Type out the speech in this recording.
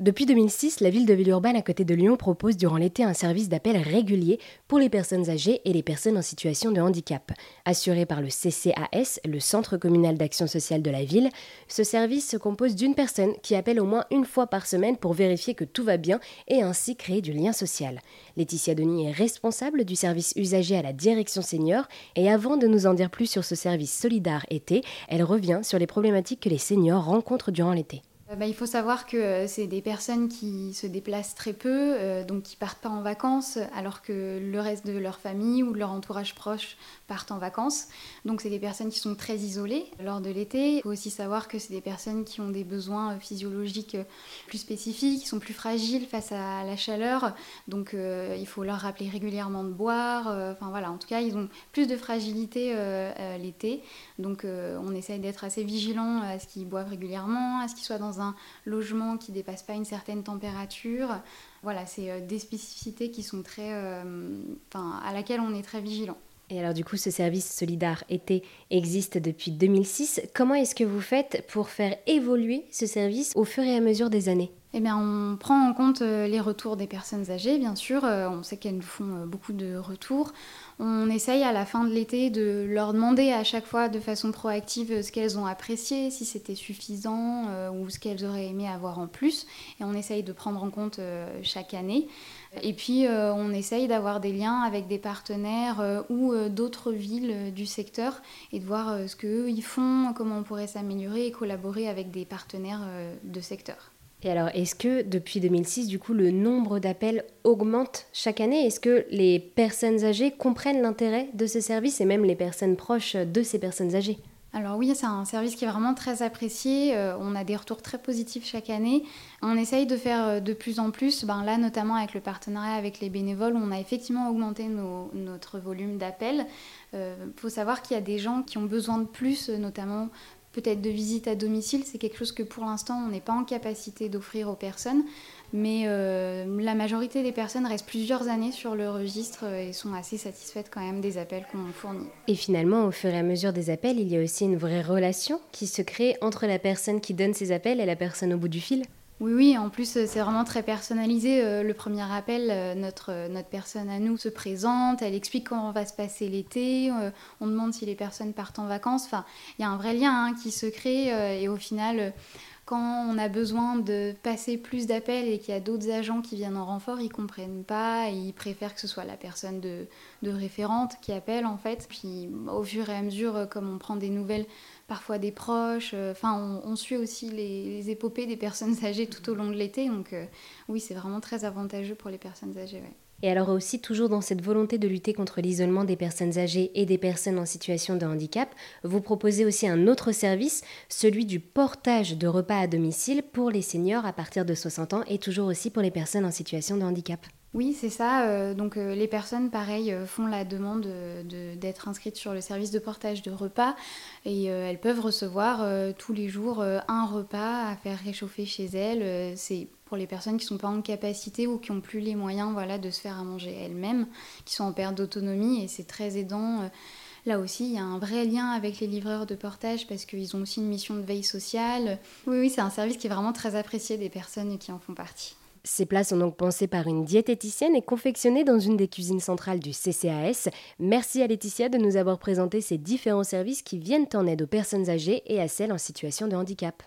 Depuis 2006, la ville de Villeurbanne à côté de Lyon propose durant l'été un service d'appel régulier pour les personnes âgées et les personnes en situation de handicap. Assuré par le CCAS, le Centre communal d'action sociale de la ville, ce service se compose d'une personne qui appelle au moins une fois par semaine pour vérifier que tout va bien et ainsi créer du lien social. Laetitia Denis est responsable du service usager à la direction senior et avant de nous en dire plus sur ce service solidaire été, elle revient sur les problématiques que les seniors rencontrent durant l'été. Euh, bah, il faut savoir que euh, c'est des personnes qui se déplacent très peu, euh, donc qui partent pas en vacances, alors que le reste de leur famille ou de leur entourage proche partent en vacances. Donc c'est des personnes qui sont très isolées lors de l'été. Il faut aussi savoir que c'est des personnes qui ont des besoins physiologiques plus spécifiques, qui sont plus fragiles face à la chaleur. Donc il faut leur rappeler régulièrement de boire. Enfin voilà, en tout cas ils ont plus de fragilité l'été. Donc on essaye d'être assez vigilant à ce qu'ils boivent régulièrement, à ce qu'ils soient dans un logement qui dépasse pas une certaine température. Voilà, c'est euh, des spécificités euh, à laquelle on est très vigilant. Et alors du coup, ce service Solidar été existe depuis 2006. Comment est-ce que vous faites pour faire évoluer ce service au fur et à mesure des années? Eh bien, on prend en compte euh, les retours des personnes âgées, bien sûr. On sait qu'elles nous font beaucoup de retours. On essaye à la fin de l'été de leur demander à chaque fois de façon proactive ce qu'elles ont apprécié, si c'était suffisant euh, ou ce qu'elles auraient aimé avoir en plus. Et on essaye de prendre en compte euh, chaque année. Et puis euh, on essaye d'avoir des liens avec des partenaires ou d'autres villes du secteur et de voir ce qu'eux ils font, comment on pourrait s'améliorer et collaborer avec des partenaires de secteur. Et alors, est-ce que depuis 2006, du coup, le nombre d'appels augmente chaque année? Est-ce que les personnes âgées comprennent l'intérêt de ce service et même les personnes proches de ces personnes âgées? Alors oui, c'est un service qui est vraiment très apprécié. Euh, on a des retours très positifs chaque année. On essaye de faire euh, de plus en plus. Ben là, notamment avec le partenariat avec les bénévoles, on a effectivement augmenté notre volume d'appels. Il euh, faut savoir qu'il y a des gens qui ont besoin de plus, notamment peut-être de visite à domicile. C'est quelque chose que pour l'instant, on n'est pas en capacité d'offrir aux personnes. Mais euh, la majorité des personnes restent plusieurs années sur le registre et sont assez satisfaites quand même des appels qu'on fournit. Et finalement, au fur et à mesure des appels, il y a aussi une vraie relation qui se crée entre la personne qui donne ces appels et la personne au bout du fil. Oui, oui, en plus c'est vraiment très personnalisé. Euh, le premier appel, euh, notre, notre personne à nous se présente, elle explique comment va se passer l'été, on demande si les personnes partent en vacances. Enfin, il y a un vrai lien hein, qui se crée et au final, quand on a besoin de passer plus d'appels et qu'il y a d'autres agents qui viennent en renfort, ils comprennent pas et ils préfèrent que ce soit la personne de, référente qui appelle en fait. Puis au fur et à mesure, comme on prend des nouvelles parfois des proches, euh, enfin on, suit aussi les, épopées des personnes âgées tout au long de l'été. Donc euh, oui, c'est vraiment très avantageux pour les personnes âgées. Et alors aussi, toujours dans cette volonté de lutter contre l'isolement des personnes âgées et des personnes en situation de handicap, vous proposez aussi un autre service, celui du portage de repas à domicile pour les seniors à partir de 60 ans et toujours aussi pour les personnes en situation de handicap. Oui, c'est ça. Euh, donc euh, les personnes, pareil, euh, font la demande d'être inscrites sur le service de portage de repas et elles peuvent recevoir tous les jours un repas à faire réchauffer chez elles. c'est pour les personnes qui ne sont pas en capacité ou qui n'ont plus les moyens voilà, de se faire à manger elles-mêmes, qui sont en perte d'autonomie et c'est très aidant. Là aussi, il y a un vrai lien avec les livreurs de portage parce qu'ils ont aussi une mission de veille sociale. Oui, oui, c'est un service qui est vraiment très apprécié des personnes qui en font partie. Ces plats sont donc pensés par une diététicienne et confectionnés dans une des cuisines centrales du CCAS. Merci à Laetitia de nous avoir présenté ces différents services qui viennent en aide aux personnes âgées et à celles en situation de handicap.